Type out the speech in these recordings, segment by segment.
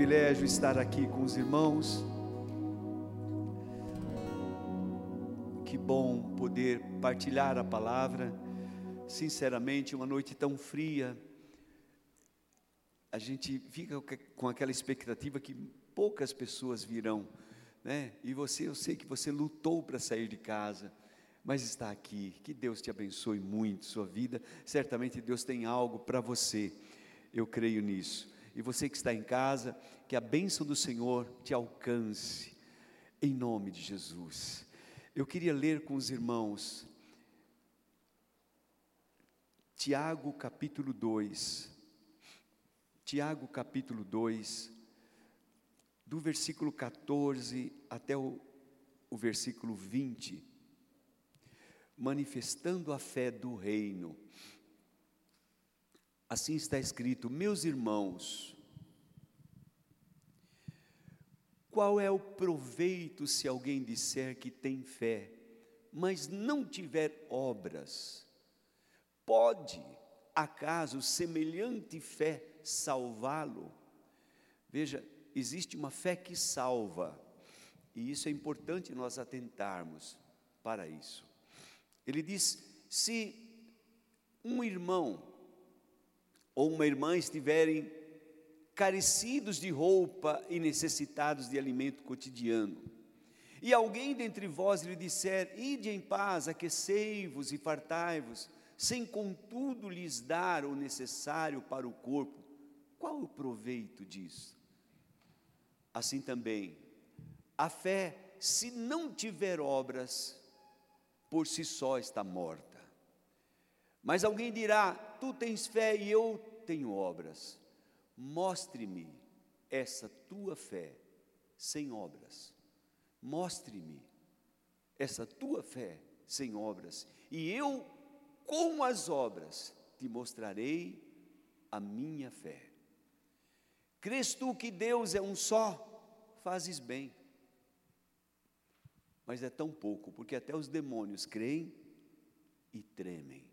privilégio estar aqui com os irmãos. Que bom poder partilhar a palavra. Sinceramente, uma noite tão fria, a gente fica com aquela expectativa que poucas pessoas virão, né? E você, eu sei que você lutou para sair de casa, mas está aqui. Que Deus te abençoe muito sua vida. Certamente Deus tem algo para você. Eu creio nisso. E você que está em casa, que a bênção do Senhor te alcance, em nome de Jesus. Eu queria ler com os irmãos, Tiago capítulo 2. Tiago capítulo 2, do versículo 14 até o, o versículo 20, manifestando a fé do reino. Assim está escrito: Meus irmãos, qual é o proveito se alguém disser que tem fé, mas não tiver obras? Pode, acaso, semelhante fé salvá-lo? Veja, existe uma fé que salva, e isso é importante nós atentarmos para isso. Ele diz: se um irmão ou uma irmã estiverem carecidos de roupa e necessitados de alimento cotidiano, e alguém dentre vós lhe disser: Ide em paz, aquecei-vos e fartai-vos, sem contudo lhes dar o necessário para o corpo, qual o proveito disso? Assim também, a fé, se não tiver obras, por si só está morta. Mas alguém dirá: Tu tens fé e eu tenho obras. Mostre-me essa tua fé sem obras. Mostre-me essa tua fé sem obras, e eu, com as obras, te mostrarei a minha fé. Crês tu que Deus é um só? Fazes bem. Mas é tão pouco, porque até os demônios creem e tremem.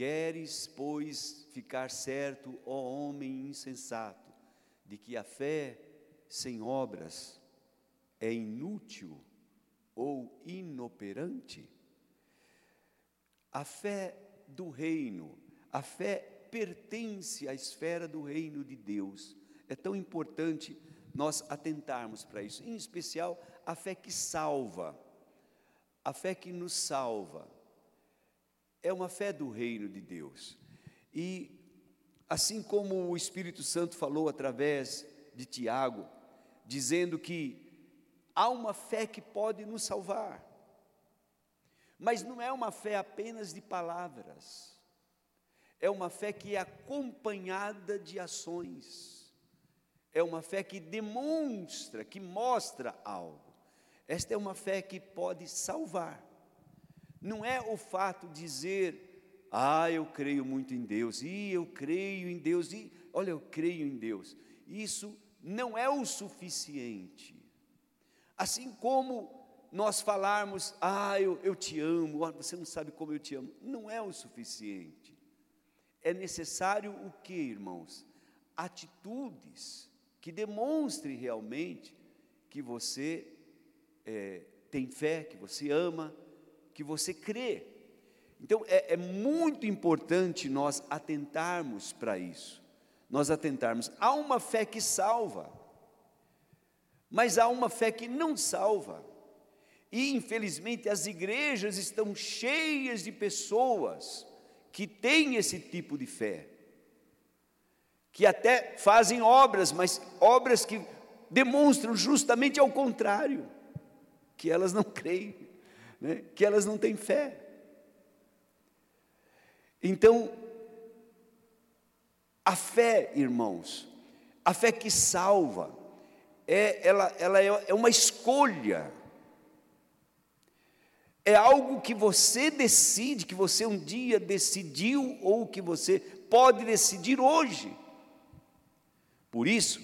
Queres, pois, ficar certo, ó homem insensato, de que a fé sem obras é inútil ou inoperante? A fé do reino, a fé pertence à esfera do reino de Deus. É tão importante nós atentarmos para isso, em especial a fé que salva, a fé que nos salva é uma fé do reino de Deus. E assim como o Espírito Santo falou através de Tiago, dizendo que há uma fé que pode nos salvar, mas não é uma fé apenas de palavras, é uma fé que é acompanhada de ações, é uma fé que demonstra, que mostra algo. Esta é uma fé que pode salvar. Não é o fato de dizer, ah, eu creio muito em Deus, e eu creio em Deus, e olha, eu creio em Deus. Isso não é o suficiente. Assim como nós falarmos, ah, eu, eu te amo, você não sabe como eu te amo, não é o suficiente. É necessário o que, irmãos? Atitudes que demonstrem realmente que você é, tem fé, que você ama, que você crê. Então é, é muito importante nós atentarmos para isso. Nós atentarmos. Há uma fé que salva, mas há uma fé que não salva. E infelizmente as igrejas estão cheias de pessoas que têm esse tipo de fé, que até fazem obras, mas obras que demonstram justamente ao contrário, que elas não creem né, que elas não têm fé. Então, a fé, irmãos, a fé que salva, é, ela, ela é, é uma escolha, é algo que você decide, que você um dia decidiu, ou que você pode decidir hoje. Por isso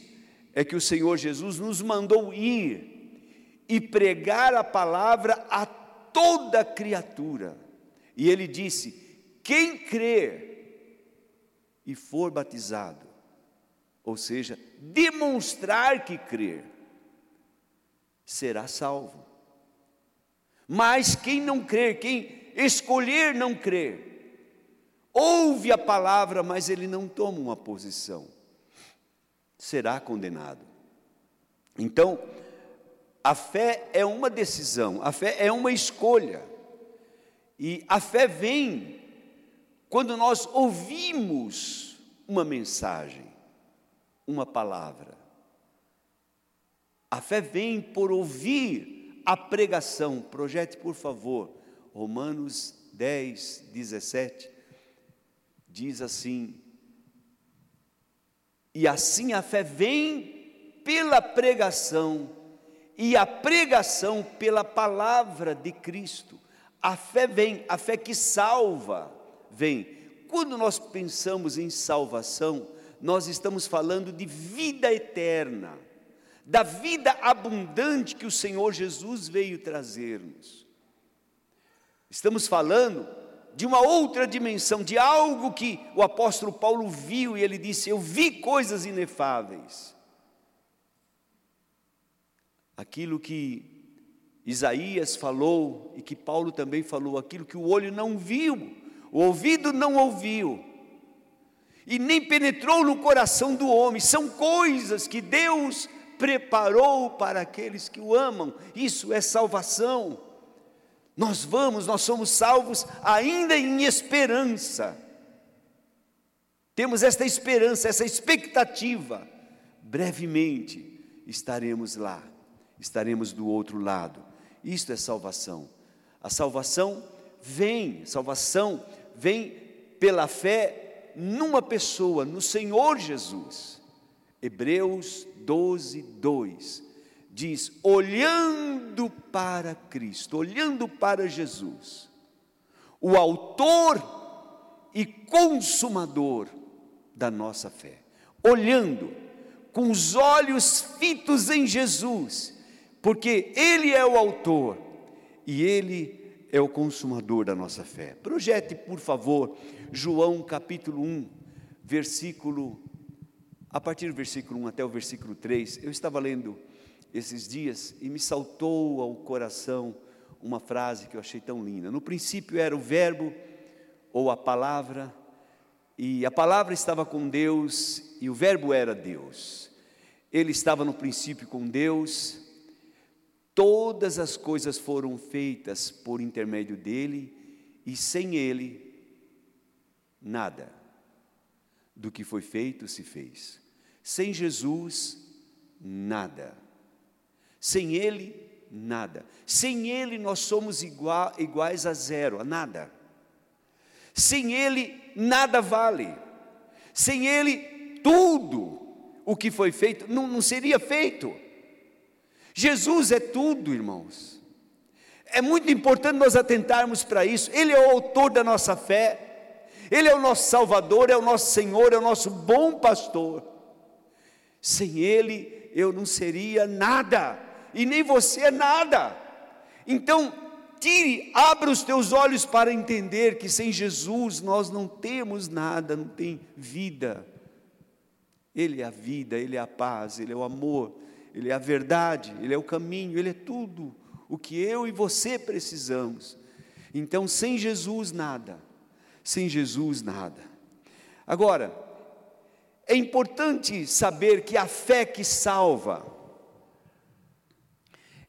é que o Senhor Jesus nos mandou ir e pregar a palavra a toda criatura. E ele disse: quem crer e for batizado, ou seja, demonstrar que crer, será salvo. Mas quem não crer, quem escolher não crer, ouve a palavra, mas ele não toma uma posição, será condenado. Então, a fé é uma decisão, a fé é uma escolha. E a fé vem quando nós ouvimos uma mensagem, uma palavra. A fé vem por ouvir a pregação. Projete, por favor, Romanos 10, 17. Diz assim: E assim a fé vem pela pregação, e a pregação pela palavra de Cristo. A fé vem, a fé que salva, vem. Quando nós pensamos em salvação, nós estamos falando de vida eterna, da vida abundante que o Senhor Jesus veio trazer-nos. Estamos falando de uma outra dimensão, de algo que o apóstolo Paulo viu e ele disse: Eu vi coisas inefáveis. Aquilo que Isaías falou e que Paulo também falou, aquilo que o olho não viu, o ouvido não ouviu, e nem penetrou no coração do homem, são coisas que Deus preparou para aqueles que o amam, isso é salvação. Nós vamos, nós somos salvos ainda em esperança. Temos esta esperança, essa expectativa. Brevemente estaremos lá, estaremos do outro lado. Isto é salvação. A salvação vem, salvação vem pela fé numa pessoa, no Senhor Jesus. Hebreus 12, 2 diz: olhando para Cristo, olhando para Jesus, o Autor e Consumador da nossa fé, olhando com os olhos fitos em Jesus, porque Ele é o autor e Ele é o consumador da nossa fé. Projete, por favor, João capítulo 1, versículo, a partir do versículo 1 até o versículo 3. Eu estava lendo esses dias e me saltou ao coração uma frase que eu achei tão linda. No princípio era o Verbo ou a palavra, e a palavra estava com Deus e o Verbo era Deus. Ele estava no princípio com Deus Todas as coisas foram feitas por intermédio dele, e sem ele, nada do que foi feito se fez. Sem Jesus, nada. Sem ele, nada. Sem ele, nós somos igual, iguais a zero, a nada. Sem ele, nada vale. Sem ele, tudo o que foi feito não, não seria feito. Jesus é tudo, irmãos. É muito importante nós atentarmos para isso. Ele é o autor da nossa fé, Ele é o nosso Salvador, é o nosso Senhor, é o nosso bom pastor. Sem Ele eu não seria nada, e nem você é nada. Então, tire, abra os teus olhos para entender que sem Jesus nós não temos nada, não tem vida. Ele é a vida, Ele é a paz, Ele é o amor, ele é a verdade, Ele é o caminho, Ele é tudo o que eu e você precisamos. Então, sem Jesus, nada. Sem Jesus, nada. Agora, é importante saber que a fé que salva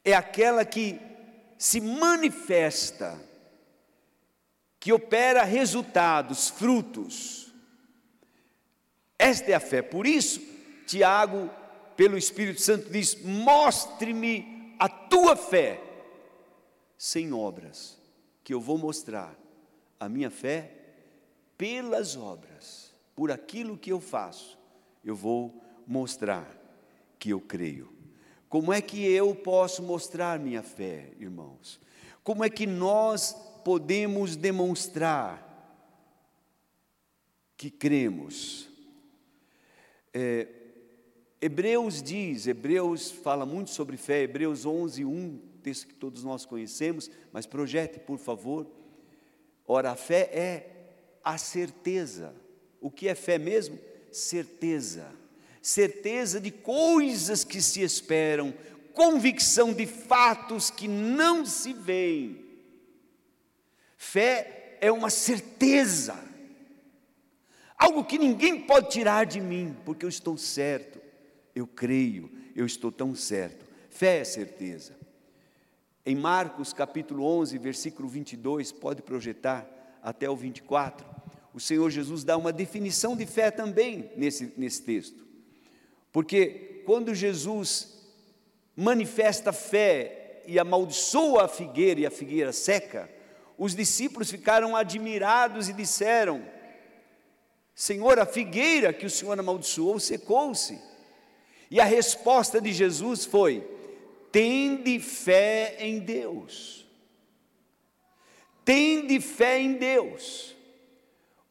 é aquela que se manifesta, que opera resultados, frutos. Esta é a fé. Por isso, Tiago pelo Espírito Santo, diz: Mostre-me a tua fé, sem obras, que eu vou mostrar a minha fé pelas obras, por aquilo que eu faço, eu vou mostrar que eu creio. Como é que eu posso mostrar minha fé, irmãos? Como é que nós podemos demonstrar que cremos? É, Hebreus diz, Hebreus fala muito sobre fé, Hebreus 11, 1, texto que todos nós conhecemos, mas projete, por favor. Ora, a fé é a certeza. O que é fé mesmo? Certeza. certeza de coisas que se esperam, convicção de fatos que não se veem. Fé é uma certeza, algo que ninguém pode tirar de mim, porque eu estou certo, eu creio, eu estou tão certo. Fé é certeza. Em Marcos capítulo 11, versículo 22, pode projetar até o 24, o Senhor Jesus dá uma definição de fé também nesse, nesse texto. Porque quando Jesus manifesta fé e amaldiçoa a figueira e a figueira seca, os discípulos ficaram admirados e disseram: Senhor, a figueira que o Senhor amaldiçoou secou-se. E a resposta de Jesus foi: Tende fé em Deus. Tende fé em Deus.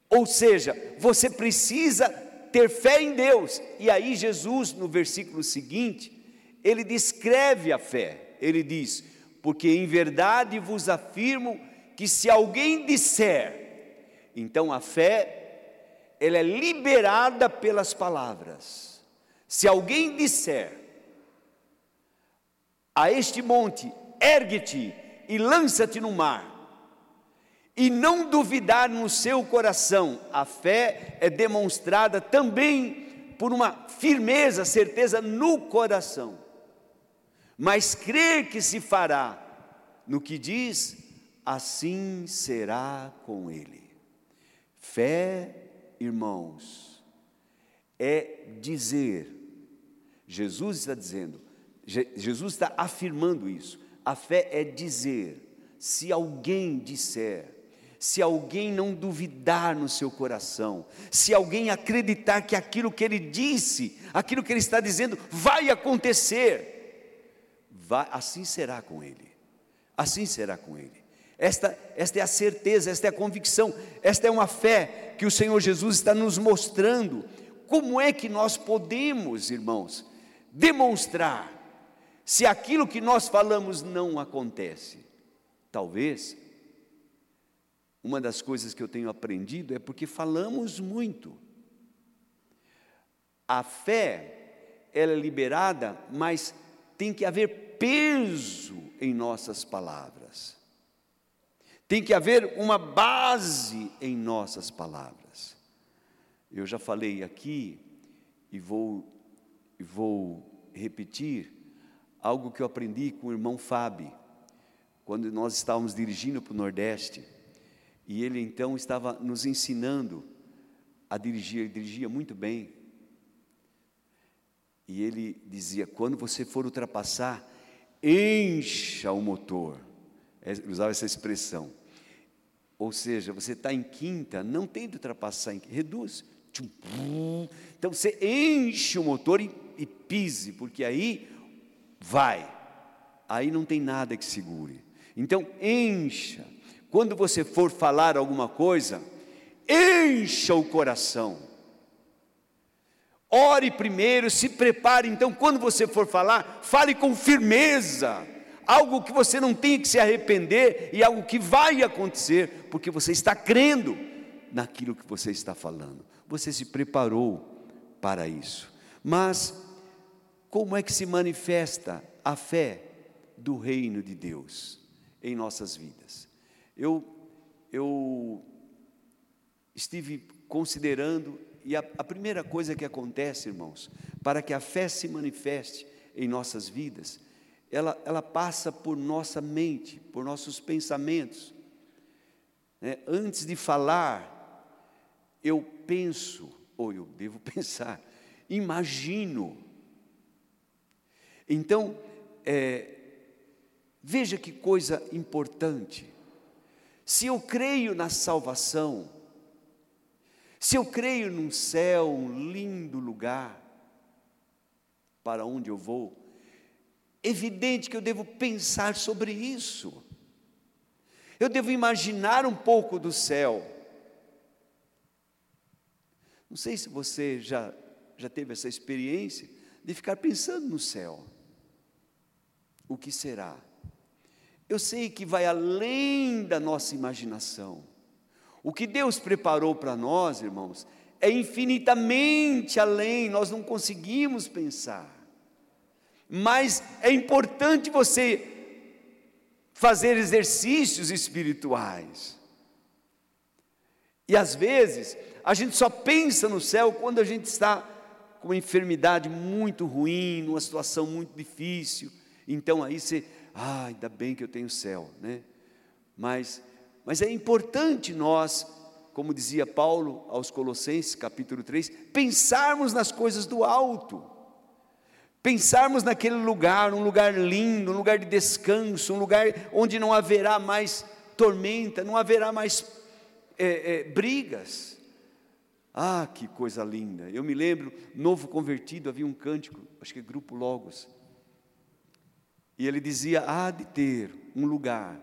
Ou seja, você precisa ter fé em Deus. E aí, Jesus, no versículo seguinte, ele descreve a fé. Ele diz: Porque em verdade vos afirmo que se alguém disser, então a fé, ela é liberada pelas palavras. Se alguém disser a este monte, ergue-te e lança-te no mar, e não duvidar no seu coração, a fé é demonstrada também por uma firmeza, certeza no coração, mas crer que se fará no que diz, assim será com ele. Fé, irmãos, é dizer, Jesus está dizendo, Jesus está afirmando isso. A fé é dizer, se alguém disser, se alguém não duvidar no seu coração, se alguém acreditar que aquilo que ele disse, aquilo que ele está dizendo vai acontecer, vai, assim será com ele. Assim será com ele. Esta, esta é a certeza, esta é a convicção, esta é uma fé que o Senhor Jesus está nos mostrando. Como é que nós podemos, irmãos, demonstrar se aquilo que nós falamos não acontece? Talvez, uma das coisas que eu tenho aprendido é porque falamos muito. A fé, ela é liberada, mas tem que haver peso em nossas palavras. Tem que haver uma base em nossas palavras. Eu já falei aqui e vou, vou repetir algo que eu aprendi com o irmão Fábio, quando nós estávamos dirigindo para o Nordeste, e ele então estava nos ensinando a dirigir, ele dirigia muito bem. E ele dizia: quando você for ultrapassar, encha o motor. É, usava essa expressão. Ou seja, você está em quinta, não tem de ultrapassar, reduz. Então você enche o motor e, e pise, porque aí vai. Aí não tem nada que segure. Então encha. Quando você for falar alguma coisa, encha o coração. Ore primeiro, se prepare. Então, quando você for falar, fale com firmeza algo que você não tem que se arrepender e algo que vai acontecer, porque você está crendo naquilo que você está falando. Você se preparou para isso. Mas como é que se manifesta a fé do reino de Deus em nossas vidas? Eu eu estive considerando e a, a primeira coisa que acontece, irmãos, para que a fé se manifeste em nossas vidas, ela, ela passa por nossa mente, por nossos pensamentos. É, antes de falar, eu penso, ou eu devo pensar, imagino. Então, é, veja que coisa importante. Se eu creio na salvação, se eu creio num céu, um lindo lugar para onde eu vou, evidente que eu devo pensar sobre isso. Eu devo imaginar um pouco do céu. Não sei se você já, já teve essa experiência de ficar pensando no céu. O que será? Eu sei que vai além da nossa imaginação. O que Deus preparou para nós, irmãos, é infinitamente além, nós não conseguimos pensar. Mas é importante você fazer exercícios espirituais. E às vezes, a gente só pensa no céu quando a gente está com uma enfermidade muito ruim, numa situação muito difícil. Então aí você, ah, ainda bem que eu tenho céu, né? Mas, mas é importante nós, como dizia Paulo aos Colossenses, capítulo 3, pensarmos nas coisas do alto. Pensarmos naquele lugar, um lugar lindo, um lugar de descanso, um lugar onde não haverá mais tormenta, não haverá mais é, é, brigas. Ah, que coisa linda! Eu me lembro, novo convertido, havia um cântico, acho que é Grupo Logos, e ele dizia: há de ter um lugar,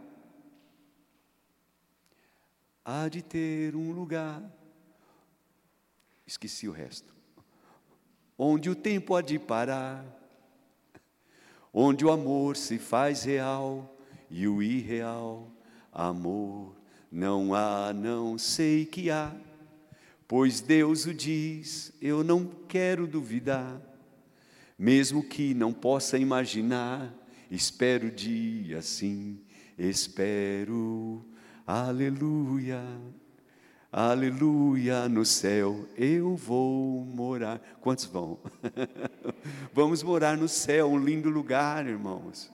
há de ter um lugar, esqueci o resto, onde o tempo há de parar, onde o amor se faz real e o irreal amor não há, não sei que há, pois Deus o diz, eu não quero duvidar, mesmo que não possa imaginar, espero dia sim, espero, aleluia, aleluia, no céu eu vou morar. Quantos vão? Vamos morar no céu, um lindo lugar, irmãos.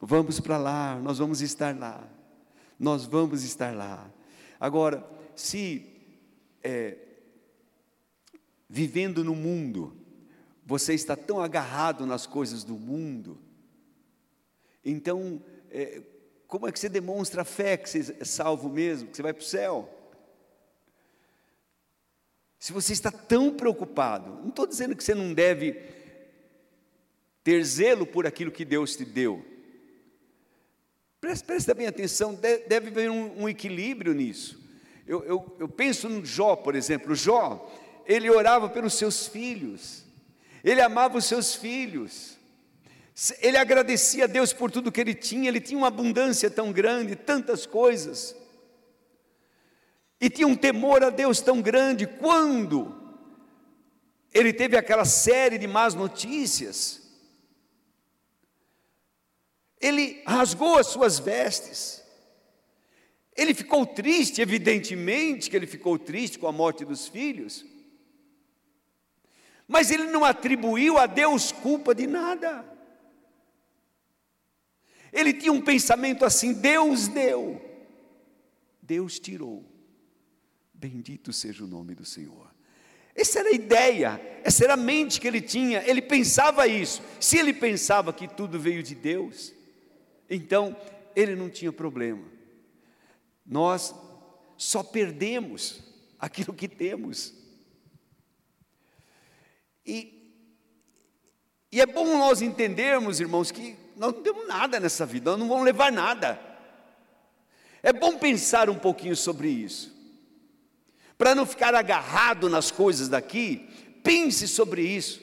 Vamos para lá, nós vamos estar lá nós vamos estar lá. Agora, se é, vivendo no mundo, você está tão agarrado nas coisas do mundo, então, é, como é que você demonstra fé que você é salvo mesmo, que você vai para o céu? Se você está tão preocupado, não estou dizendo que você não deve ter zelo por aquilo que Deus te deu, Preste, preste bem atenção, deve haver um, um equilíbrio nisso. Eu, eu, eu penso no Jó, por exemplo. Jó, ele orava pelos seus filhos, ele amava os seus filhos, ele agradecia a Deus por tudo que ele tinha, ele tinha uma abundância tão grande, tantas coisas, e tinha um temor a Deus tão grande, quando ele teve aquela série de más notícias, ele rasgou as suas vestes. Ele ficou triste, evidentemente que ele ficou triste com a morte dos filhos. Mas ele não atribuiu a Deus culpa de nada. Ele tinha um pensamento assim: Deus deu, Deus tirou. Bendito seja o nome do Senhor. Essa era a ideia, essa era a mente que ele tinha. Ele pensava isso. Se ele pensava que tudo veio de Deus, então, ele não tinha problema. Nós só perdemos aquilo que temos. E, e é bom nós entendermos, irmãos, que nós não temos nada nessa vida, nós não vamos levar nada. É bom pensar um pouquinho sobre isso. Para não ficar agarrado nas coisas daqui, pense sobre isso.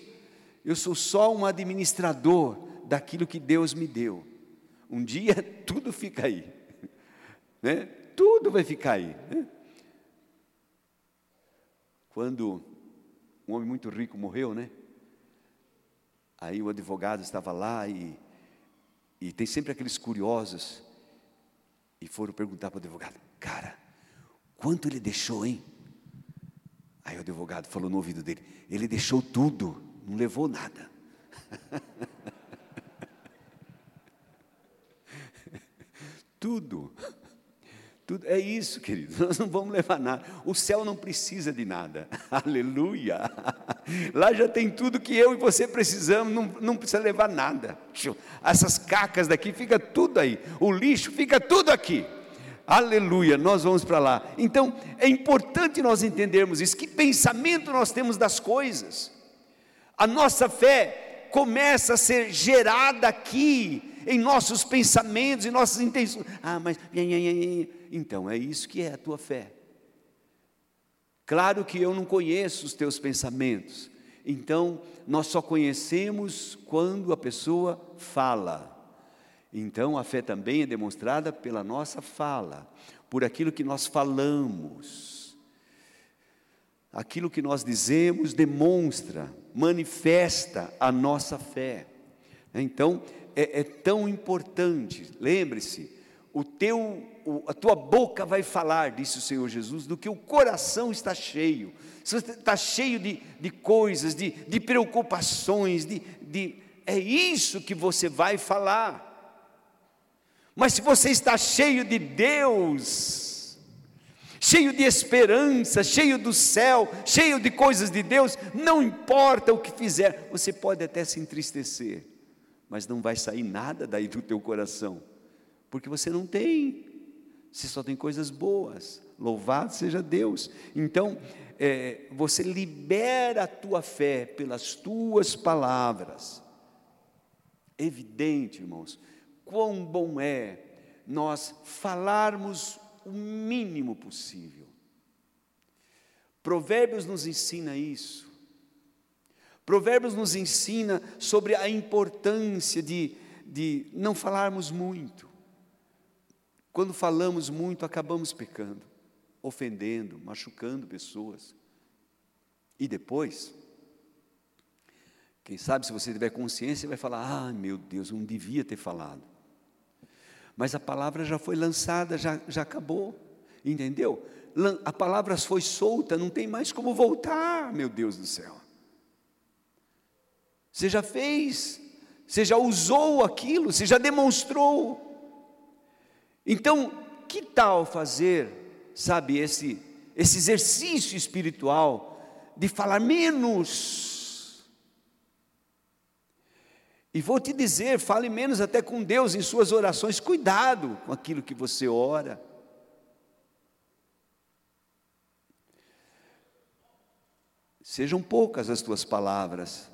Eu sou só um administrador daquilo que Deus me deu. Um dia tudo fica aí, né? Tudo vai ficar aí. Né? Quando um homem muito rico morreu, né? Aí o advogado estava lá e, e tem sempre aqueles curiosos e foram perguntar para o advogado, cara, quanto ele deixou, hein? Aí o advogado falou no ouvido dele, ele deixou tudo, não levou nada. Tudo. Tudo, é isso, querido. Nós não vamos levar nada. O céu não precisa de nada. Aleluia. Lá já tem tudo que eu e você precisamos, não, não precisa levar nada. Essas cacas daqui fica tudo aí. O lixo fica tudo aqui. Aleluia, nós vamos para lá. Então, é importante nós entendermos isso. Que pensamento nós temos das coisas? A nossa fé começa a ser gerada aqui, em nossos pensamentos, em nossas intenções. Ah, mas. Então, é isso que é a tua fé. Claro que eu não conheço os teus pensamentos. Então, nós só conhecemos quando a pessoa fala. Então, a fé também é demonstrada pela nossa fala, por aquilo que nós falamos. Aquilo que nós dizemos demonstra, manifesta a nossa fé. Então, é, é tão importante, lembre-se, o teu, a tua boca vai falar, disse o Senhor Jesus, do que o coração está cheio. Se você está cheio de, de coisas, de, de preocupações, de, de, é isso que você vai falar. Mas se você está cheio de Deus, cheio de esperança, cheio do céu, cheio de coisas de Deus, não importa o que fizer, você pode até se entristecer, mas não vai sair nada daí do teu coração, porque você não tem, você só tem coisas boas. Louvado seja Deus. Então, é, você libera a tua fé pelas tuas palavras. Evidente, irmãos, quão bom é nós falarmos o mínimo possível. Provérbios nos ensina isso. Provérbios nos ensina sobre a importância de, de não falarmos muito. Quando falamos muito, acabamos pecando, ofendendo, machucando pessoas. E depois, quem sabe se você tiver consciência, vai falar: ah, meu Deus, eu não devia ter falado. Mas a palavra já foi lançada, já, já acabou, entendeu? A palavra foi solta, não tem mais como voltar, meu Deus do céu. Você já fez, você já usou aquilo, você já demonstrou. Então, que tal fazer, sabe, esse, esse exercício espiritual de falar menos? E vou te dizer, fale menos até com Deus em suas orações, cuidado com aquilo que você ora. Sejam poucas as tuas palavras,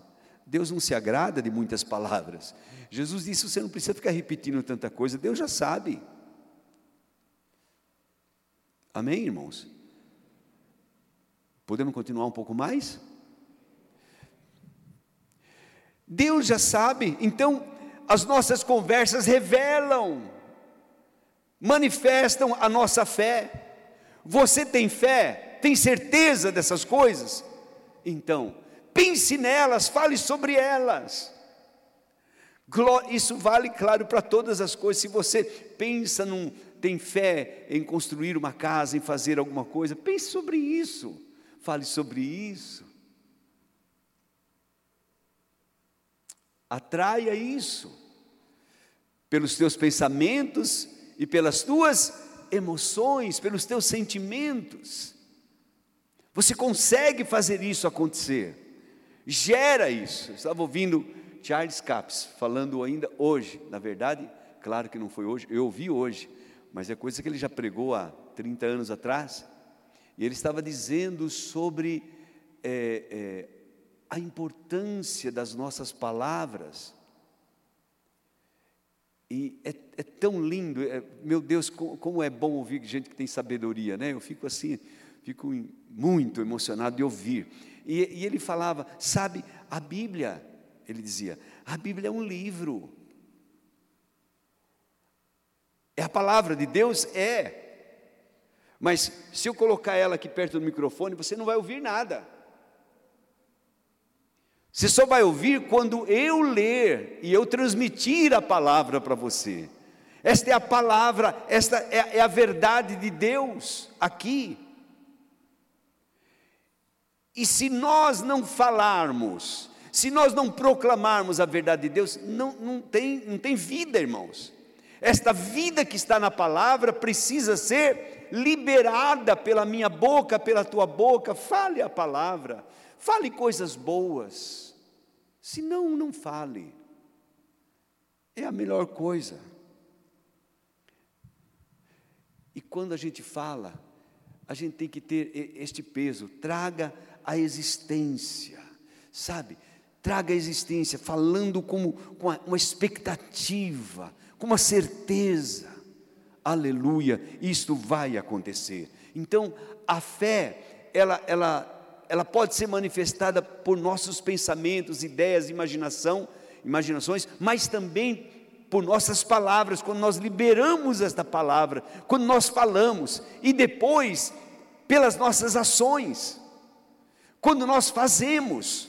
Deus não se agrada de muitas palavras. Jesus disse: você não precisa ficar repetindo tanta coisa, Deus já sabe. Amém, irmãos? Podemos continuar um pouco mais? Deus já sabe, então as nossas conversas revelam, manifestam a nossa fé. Você tem fé? Tem certeza dessas coisas? Então, pense nelas, fale sobre elas. Isso vale, claro, para todas as coisas. Se você pensa num, tem fé em construir uma casa, em fazer alguma coisa, pense sobre isso. Fale sobre isso. Atraia isso pelos teus pensamentos e pelas tuas emoções, pelos teus sentimentos. Você consegue fazer isso acontecer gera isso. Eu estava ouvindo Charles Capps falando ainda hoje, na verdade, claro que não foi hoje, eu ouvi hoje, mas é coisa que ele já pregou há 30 anos atrás, e ele estava dizendo sobre é, é, a importância das nossas palavras. E é, é tão lindo, é, meu Deus, como, como, é bom ouvir gente que tem sabedoria, né? Eu fico assim, fico muito emocionado de ouvir. E, e ele falava: sabe, a Bíblia, ele dizia, a Bíblia é um livro. É a palavra de Deus? É. Mas se eu colocar ela aqui perto do microfone, você não vai ouvir nada. Você só vai ouvir quando eu ler e eu transmitir a palavra para você. Esta é a palavra, esta é, é a verdade de Deus aqui. E se nós não falarmos, se nós não proclamarmos a verdade de Deus, não, não, tem, não tem vida, irmãos. Esta vida que está na palavra precisa ser liberada pela minha boca, pela tua boca. Fale a palavra, fale coisas boas. Se não, não fale. É a melhor coisa. E quando a gente fala, a gente tem que ter este peso. Traga a existência, sabe? Traga a existência, falando como, com uma expectativa, com uma certeza. Aleluia, isto vai acontecer. Então, a fé, ela, ela, ela pode ser manifestada por nossos pensamentos, ideias, imaginação, imaginações, mas também por nossas palavras, quando nós liberamos esta palavra, quando nós falamos, e depois pelas nossas ações. Quando nós fazemos,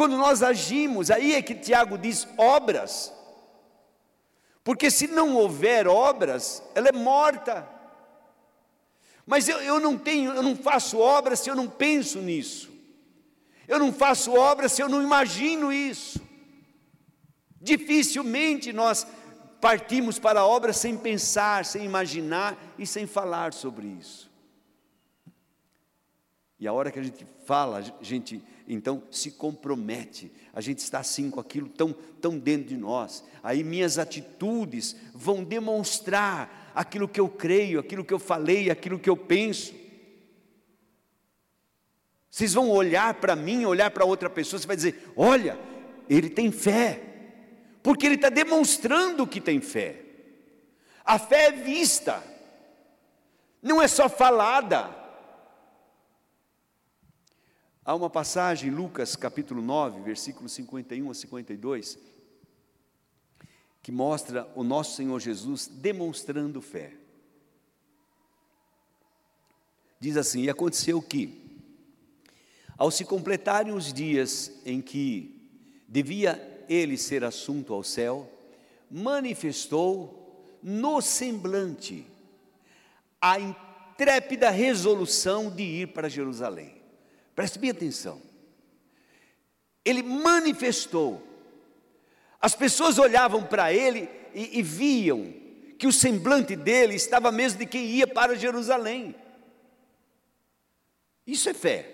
quando nós agimos, aí é que Tiago diz obras. Porque se não houver obras, ela é morta. Mas eu, eu não tenho, eu não faço obras se eu não penso nisso. Eu não faço obras se eu não imagino isso. Dificilmente nós partimos para a obra sem pensar, sem imaginar e sem falar sobre isso. E a hora que a gente fala, a gente então se compromete, a gente está assim com aquilo tão, tão dentro de nós. Aí minhas atitudes vão demonstrar aquilo que eu creio, aquilo que eu falei, aquilo que eu penso. Vocês vão olhar para mim, olhar para outra pessoa, você vai dizer: olha, ele tem fé porque ele está demonstrando que tem fé. A fé é vista, não é só falada. Há uma passagem, Lucas capítulo 9, versículos 51 a 52, que mostra o nosso Senhor Jesus demonstrando fé. Diz assim: E aconteceu que, ao se completarem os dias em que devia ele ser assunto ao céu, manifestou no semblante a intrépida resolução de ir para Jerusalém. Preste bem atenção. Ele manifestou. As pessoas olhavam para ele e, e viam que o semblante dele estava mesmo de quem ia para Jerusalém. Isso é fé.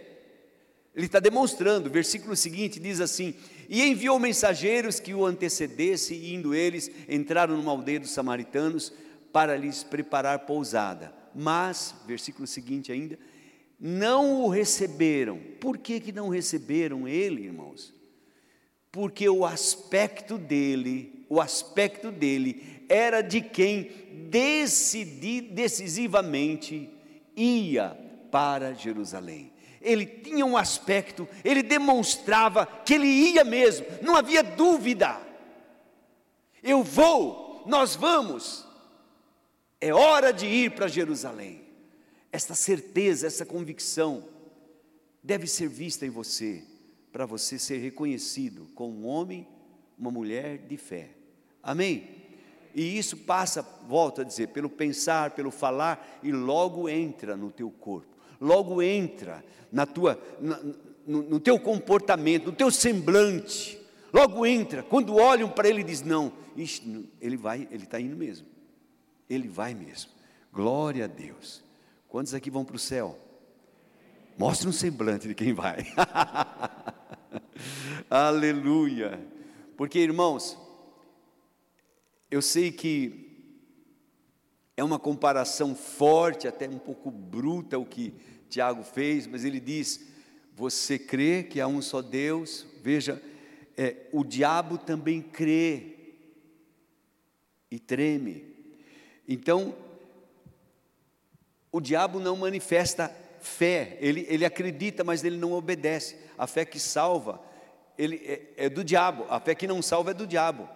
Ele está demonstrando, o versículo seguinte diz assim: E enviou mensageiros que o antecedesse, e indo eles, entraram numa aldeia dos samaritanos para lhes preparar pousada. Mas, versículo seguinte ainda, não o receberam. Por que, que não receberam ele, irmãos? Porque o aspecto dele, o aspecto dele era de quem decidi, decisivamente ia para Jerusalém ele tinha um aspecto, ele demonstrava que ele ia mesmo, não havia dúvida. Eu vou, nós vamos, é hora de ir para Jerusalém. Esta certeza, essa convicção deve ser vista em você, para você ser reconhecido como um homem, uma mulher de fé. Amém? E isso passa, volto a dizer, pelo pensar, pelo falar e logo entra no teu corpo logo entra na tua, na, no, no, teu comportamento, no teu semblante, logo entra. Quando olham para ele, diz não, ele vai, ele está indo mesmo, ele vai mesmo. Glória a Deus. Quantos aqui vão para o céu? Mostre um semblante de quem vai. Aleluia. Porque, irmãos, eu sei que é uma comparação forte, até um pouco bruta o que Tiago fez, mas ele diz: Você crê que há um só Deus? Veja, é, o diabo também crê e treme. Então, o diabo não manifesta fé, ele, ele acredita, mas ele não obedece. A fé que salva ele é, é do diabo, a fé que não salva é do diabo.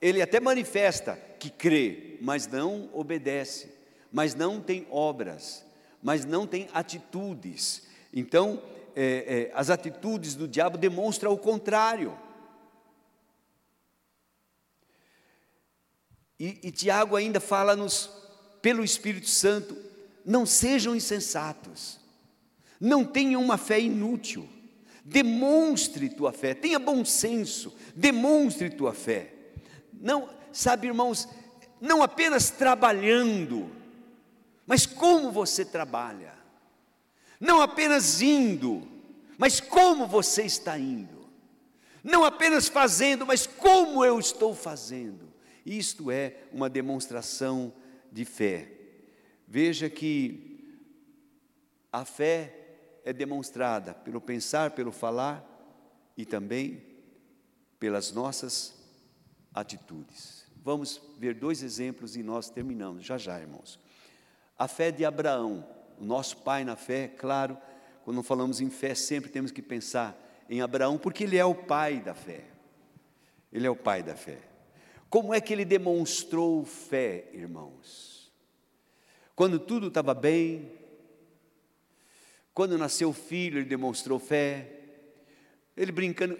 Ele até manifesta que crê, mas não obedece, mas não tem obras, mas não tem atitudes. Então, é, é, as atitudes do diabo demonstram o contrário. E, e Tiago ainda fala-nos, pelo Espírito Santo, não sejam insensatos, não tenham uma fé inútil, demonstre tua fé, tenha bom senso, demonstre tua fé. Não, sabe, irmãos, não apenas trabalhando, mas como você trabalha. Não apenas indo, mas como você está indo. Não apenas fazendo, mas como eu estou fazendo. Isto é uma demonstração de fé. Veja que a fé é demonstrada pelo pensar, pelo falar e também pelas nossas atitudes. Vamos ver dois exemplos e nós terminamos, já já, irmãos. A fé de Abraão, o nosso pai na fé, claro, quando falamos em fé, sempre temos que pensar em Abraão, porque ele é o pai da fé. Ele é o pai da fé. Como é que ele demonstrou fé, irmãos? Quando tudo estava bem, Quando nasceu o filho, ele demonstrou fé. Ele brincando,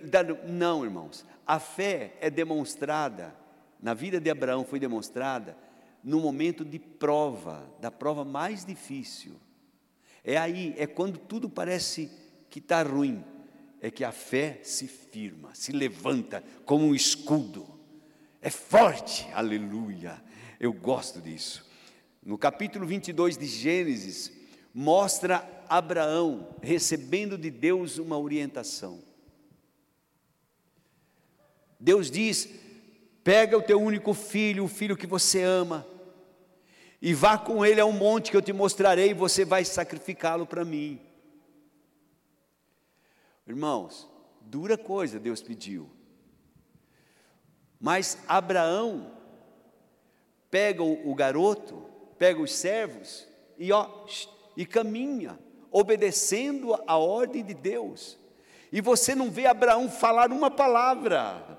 não, irmãos. A fé é demonstrada, na vida de Abraão foi demonstrada no momento de prova, da prova mais difícil. É aí, é quando tudo parece que está ruim, é que a fé se firma, se levanta como um escudo. É forte, aleluia. Eu gosto disso. No capítulo 22 de Gênesis, mostra Abraão recebendo de Deus uma orientação. Deus diz: pega o teu único filho, o filho que você ama, e vá com ele a um monte que eu te mostrarei, e você vai sacrificá-lo para mim. Irmãos, dura coisa Deus pediu. Mas Abraão pega o, garoto, pega os servos e ó, e caminha, obedecendo a ordem de Deus. E você não vê Abraão falar uma palavra.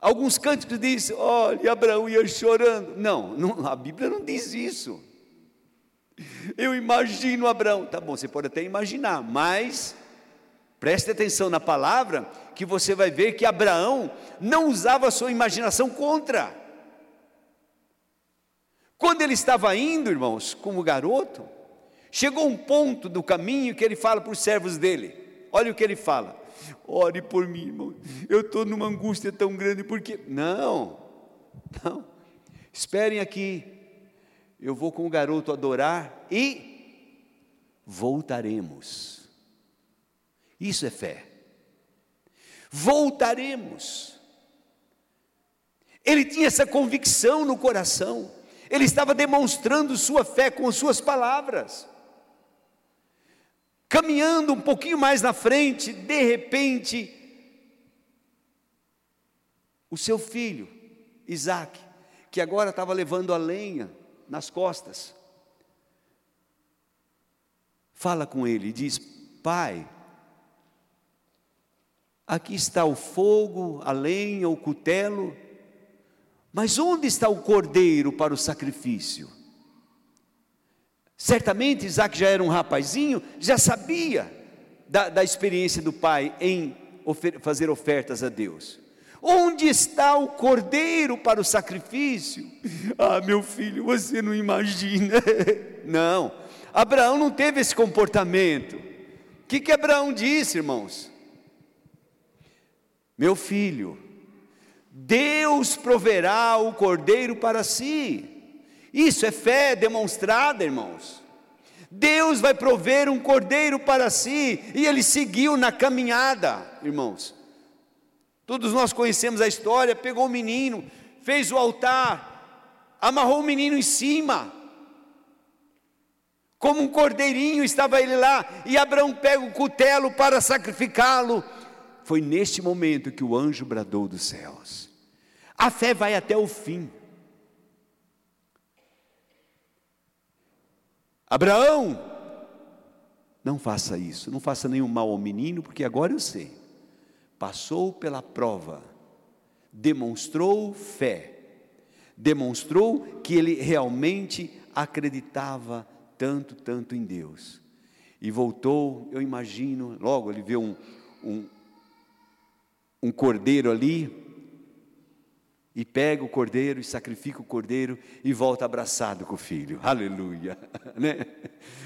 Alguns cânticos dizem, olha, Abraão ia chorando. Não, não, a Bíblia não diz isso. Eu imagino Abraão. Tá bom, você pode até imaginar, mas preste atenção na palavra, que você vai ver que Abraão não usava a sua imaginação contra. Quando ele estava indo, irmãos, como garoto, chegou um ponto do caminho que ele fala para os servos dele. Olha o que ele fala: ore por mim, irmão. Eu estou numa angústia tão grande, porque. Não, não. Esperem aqui. Eu vou com o garoto adorar e voltaremos. Isso é fé. Voltaremos. Ele tinha essa convicção no coração. Ele estava demonstrando sua fé com suas palavras. Caminhando um pouquinho mais na frente, de repente, o seu filho, Isaac, que agora estava levando a lenha nas costas, fala com ele e diz: Pai, aqui está o fogo, a lenha, o cutelo, mas onde está o cordeiro para o sacrifício? Certamente Isaac já era um rapazinho, já sabia da, da experiência do pai em ofer fazer ofertas a Deus. Onde está o cordeiro para o sacrifício? Ah, meu filho, você não imagina. Não, Abraão não teve esse comportamento. O que, que Abraão disse, irmãos? Meu filho, Deus proverá o cordeiro para si. Isso é fé demonstrada, irmãos. Deus vai prover um cordeiro para si, e ele seguiu na caminhada, irmãos. Todos nós conhecemos a história: pegou o menino, fez o altar, amarrou o menino em cima, como um cordeirinho estava ele lá, e Abraão pega o cutelo para sacrificá-lo. Foi neste momento que o anjo bradou dos céus. A fé vai até o fim. Abraão, não faça isso, não faça nenhum mal ao menino, porque agora eu sei. Passou pela prova, demonstrou fé, demonstrou que ele realmente acreditava tanto, tanto em Deus. E voltou, eu imagino, logo ele vê um, um, um cordeiro ali, e pega o cordeiro e sacrifica o cordeiro e volta abraçado com o filho. Aleluia. Né?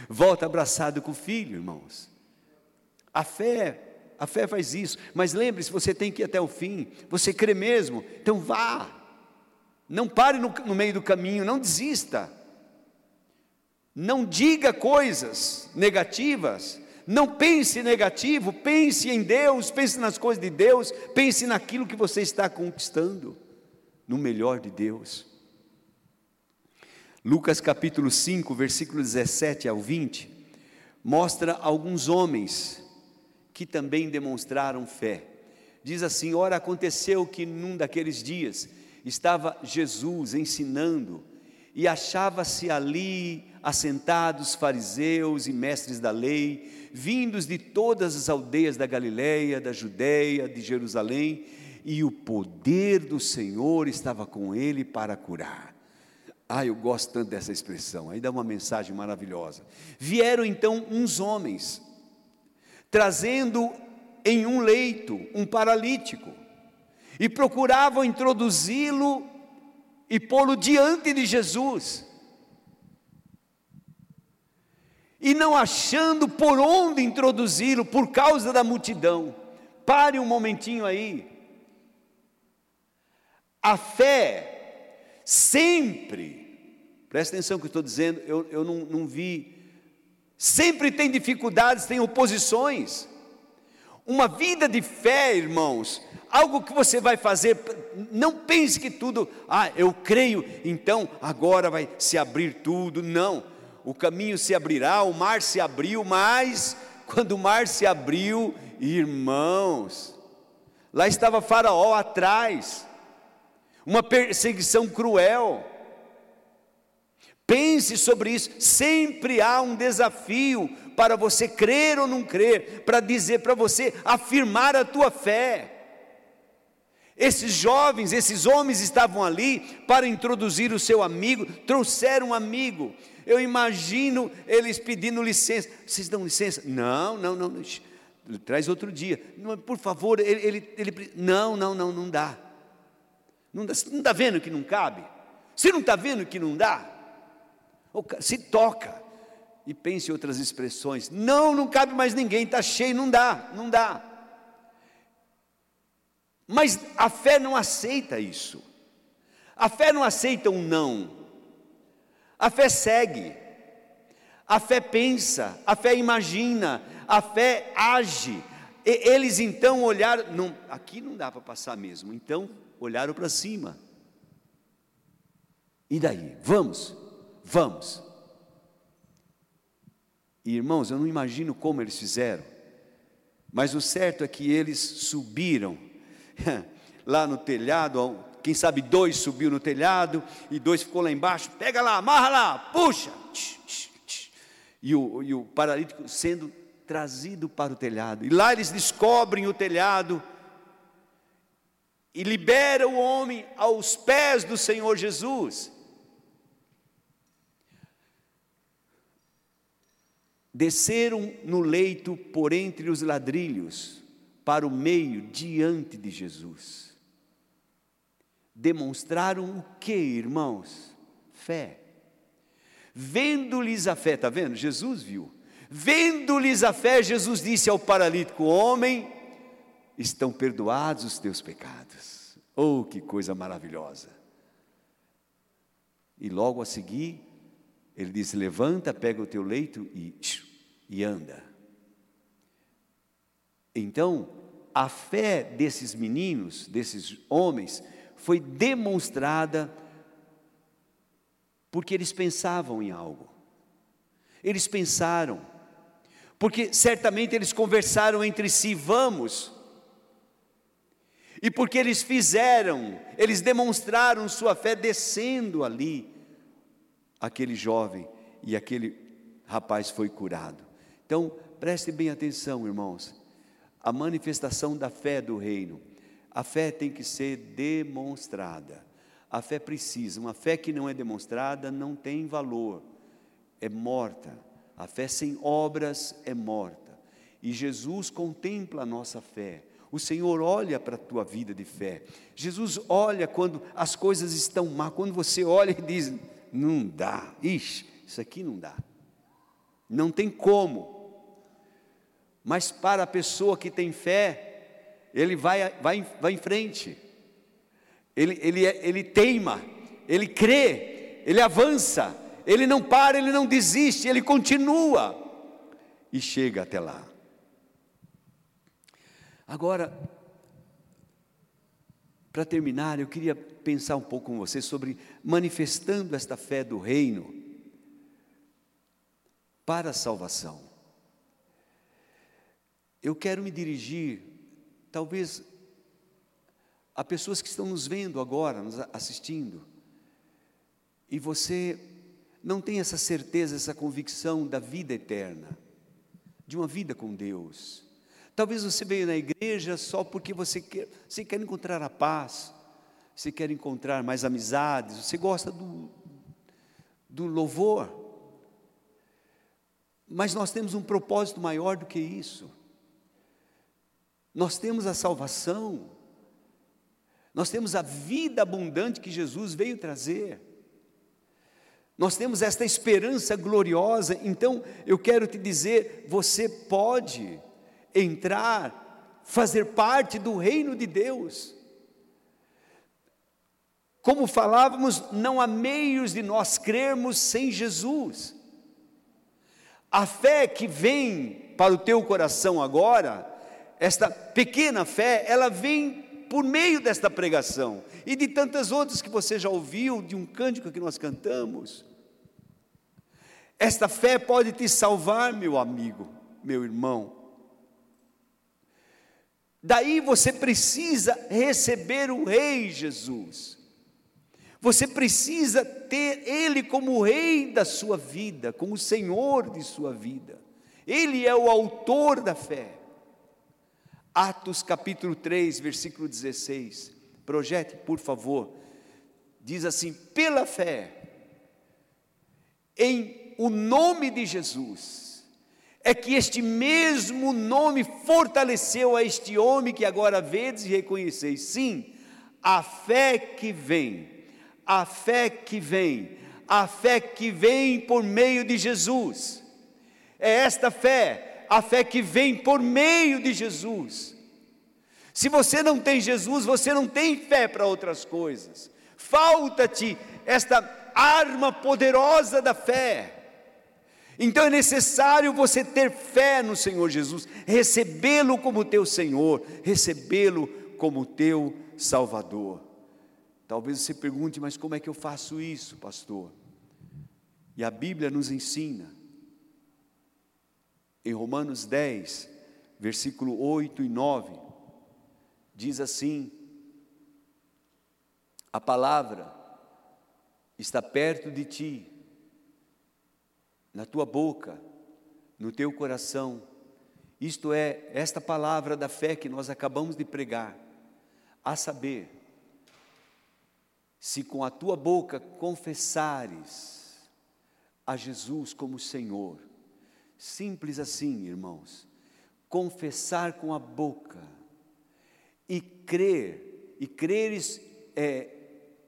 Volta abraçado com o filho, irmãos. A fé, a fé faz isso. Mas lembre-se, você tem que ir até o fim. Você crê mesmo, então vá. Não pare no, no meio do caminho, não desista. Não diga coisas negativas. Não pense negativo, pense em Deus, pense nas coisas de Deus, pense naquilo que você está conquistando no melhor de Deus. Lucas capítulo 5, versículo 17 ao 20, mostra alguns homens que também demonstraram fé. Diz assim: Ora, aconteceu que num daqueles dias estava Jesus ensinando e achava-se ali assentados fariseus e mestres da lei, vindos de todas as aldeias da Galiléia, da Judéia, de Jerusalém, e o poder do Senhor estava com ele para curar. Ah, eu gosto tanto dessa expressão, aí dá uma mensagem maravilhosa. Vieram então uns homens, trazendo em um leito um paralítico, e procuravam introduzi-lo e pô-lo diante de Jesus. E não achando por onde introduzi-lo, por causa da multidão. Pare um momentinho aí. A fé sempre, presta atenção no que eu estou dizendo, eu, eu não, não vi, sempre tem dificuldades, tem oposições. Uma vida de fé, irmãos, algo que você vai fazer, não pense que tudo, ah, eu creio, então agora vai se abrir tudo. Não, o caminho se abrirá, o mar se abriu, mas quando o mar se abriu, irmãos, lá estava Faraó atrás, uma perseguição cruel. Pense sobre isso, sempre há um desafio para você crer ou não crer, para dizer para você afirmar a tua fé. Esses jovens, esses homens estavam ali para introduzir o seu amigo, trouxeram um amigo. Eu imagino eles pedindo licença. Vocês dão licença? Não, não, não. Traz outro dia. Por favor, ele, ele, ele não, não, não, não dá. Não está vendo que não cabe? Você não está vendo que não dá? Se toca e pense em outras expressões. Não, não cabe mais ninguém, está cheio, não dá, não dá. Mas a fé não aceita isso. A fé não aceita um não. A fé segue. A fé pensa, a fé imagina, a fé age. E eles então olharam, não, aqui não dá para passar mesmo. Então olharam para cima. E daí? Vamos, vamos. E, irmãos, eu não imagino como eles fizeram, mas o certo é que eles subiram lá no telhado, quem sabe dois subiu no telhado e dois ficou lá embaixo, pega lá, amarra lá, puxa. E o, e o paralítico sendo trazido para o telhado. E lá eles descobrem o telhado e libera o homem aos pés do Senhor Jesus. Desceram no leito por entre os ladrilhos para o meio diante de Jesus. Demonstraram o que, irmãos? Fé. Vendo-lhes a fé, está vendo? Jesus viu. Vendo-lhes a fé, Jesus disse ao paralítico: Homem, estão perdoados os teus pecados. Oh, que coisa maravilhosa! E logo a seguir, ele diz: Levanta, pega o teu leito e, e anda. Então, a fé desses meninos, desses homens, foi demonstrada porque eles pensavam em algo. Eles pensaram, porque certamente eles conversaram entre si, vamos. E porque eles fizeram, eles demonstraram sua fé descendo ali, aquele jovem e aquele rapaz foi curado. Então, preste bem atenção, irmãos a manifestação da fé do reino. A fé tem que ser demonstrada. A fé precisa, uma fé que não é demonstrada não tem valor, é morta. A fé sem obras é morta. E Jesus contempla a nossa fé. O Senhor olha para a tua vida de fé. Jesus olha quando as coisas estão má, quando você olha e diz: não dá, ixi, isso aqui não dá. Não tem como. Mas para a pessoa que tem fé, ele vai, vai, vai em frente, ele, ele, ele teima, ele crê, ele avança, ele não para, ele não desiste, ele continua e chega até lá. Agora, para terminar, eu queria pensar um pouco com você sobre manifestando esta fé do reino para a salvação. Eu quero me dirigir, talvez, a pessoas que estão nos vendo agora, nos assistindo, e você não tem essa certeza, essa convicção da vida eterna, de uma vida com Deus. Talvez você veio na igreja só porque você quer, você quer encontrar a paz, você quer encontrar mais amizades, você gosta do, do louvor. Mas nós temos um propósito maior do que isso. Nós temos a salvação, nós temos a vida abundante que Jesus veio trazer, nós temos esta esperança gloriosa, então eu quero te dizer: você pode entrar, fazer parte do reino de Deus. Como falávamos, não há meios de nós crermos sem Jesus. A fé que vem para o teu coração agora, esta pequena fé, ela vem por meio desta pregação e de tantas outras que você já ouviu, de um cântico que nós cantamos. Esta fé pode te salvar, meu amigo, meu irmão. Daí você precisa receber o Rei Jesus. Você precisa ter Ele como Rei da sua vida, como Senhor de sua vida. Ele é o autor da fé. Atos capítulo 3, versículo 16. Projete, por favor. Diz assim: pela fé, em o nome de Jesus, é que este mesmo nome fortaleceu a este homem que agora vedes e reconheceis. Sim, a fé que vem a fé que vem, a fé que vem por meio de Jesus. É esta fé, a fé que vem por meio de Jesus. Se você não tem Jesus, você não tem fé para outras coisas. Falta-te esta arma poderosa da fé. Então é necessário você ter fé no Senhor Jesus, recebê-lo como teu Senhor, recebê-lo como teu Salvador. Talvez você pergunte, mas como é que eu faço isso, pastor? E a Bíblia nos ensina, em Romanos 10, versículo 8 e 9, diz assim: a palavra está perto de ti, na tua boca, no teu coração. Isto é, esta palavra da fé que nós acabamos de pregar, a saber, se com a tua boca confessares a Jesus como Senhor, simples assim, irmãos, confessar com a boca e crer, e creres é,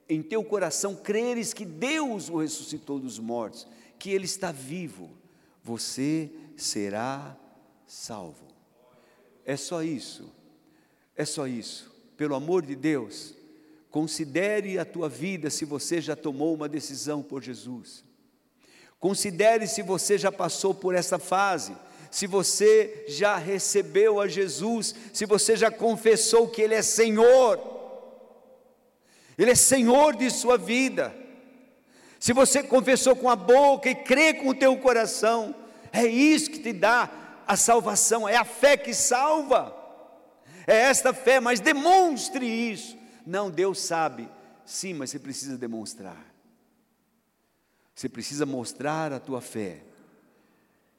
em teu coração, creres que Deus o ressuscitou dos mortos, que Ele está vivo, você será salvo. É só isso, é só isso, pelo amor de Deus Considere a tua vida se você já tomou uma decisão por Jesus. Considere se você já passou por essa fase, se você já recebeu a Jesus, se você já confessou que Ele é Senhor, Ele é Senhor de sua vida. Se você confessou com a boca e crê com o teu coração, é isso que te dá a salvação, é a fé que salva. É esta fé, mas demonstre isso. Não, Deus sabe. Sim, mas você precisa demonstrar. Você precisa mostrar a tua fé.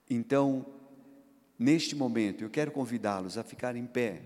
Então, neste momento, eu quero convidá-los a ficar em pé.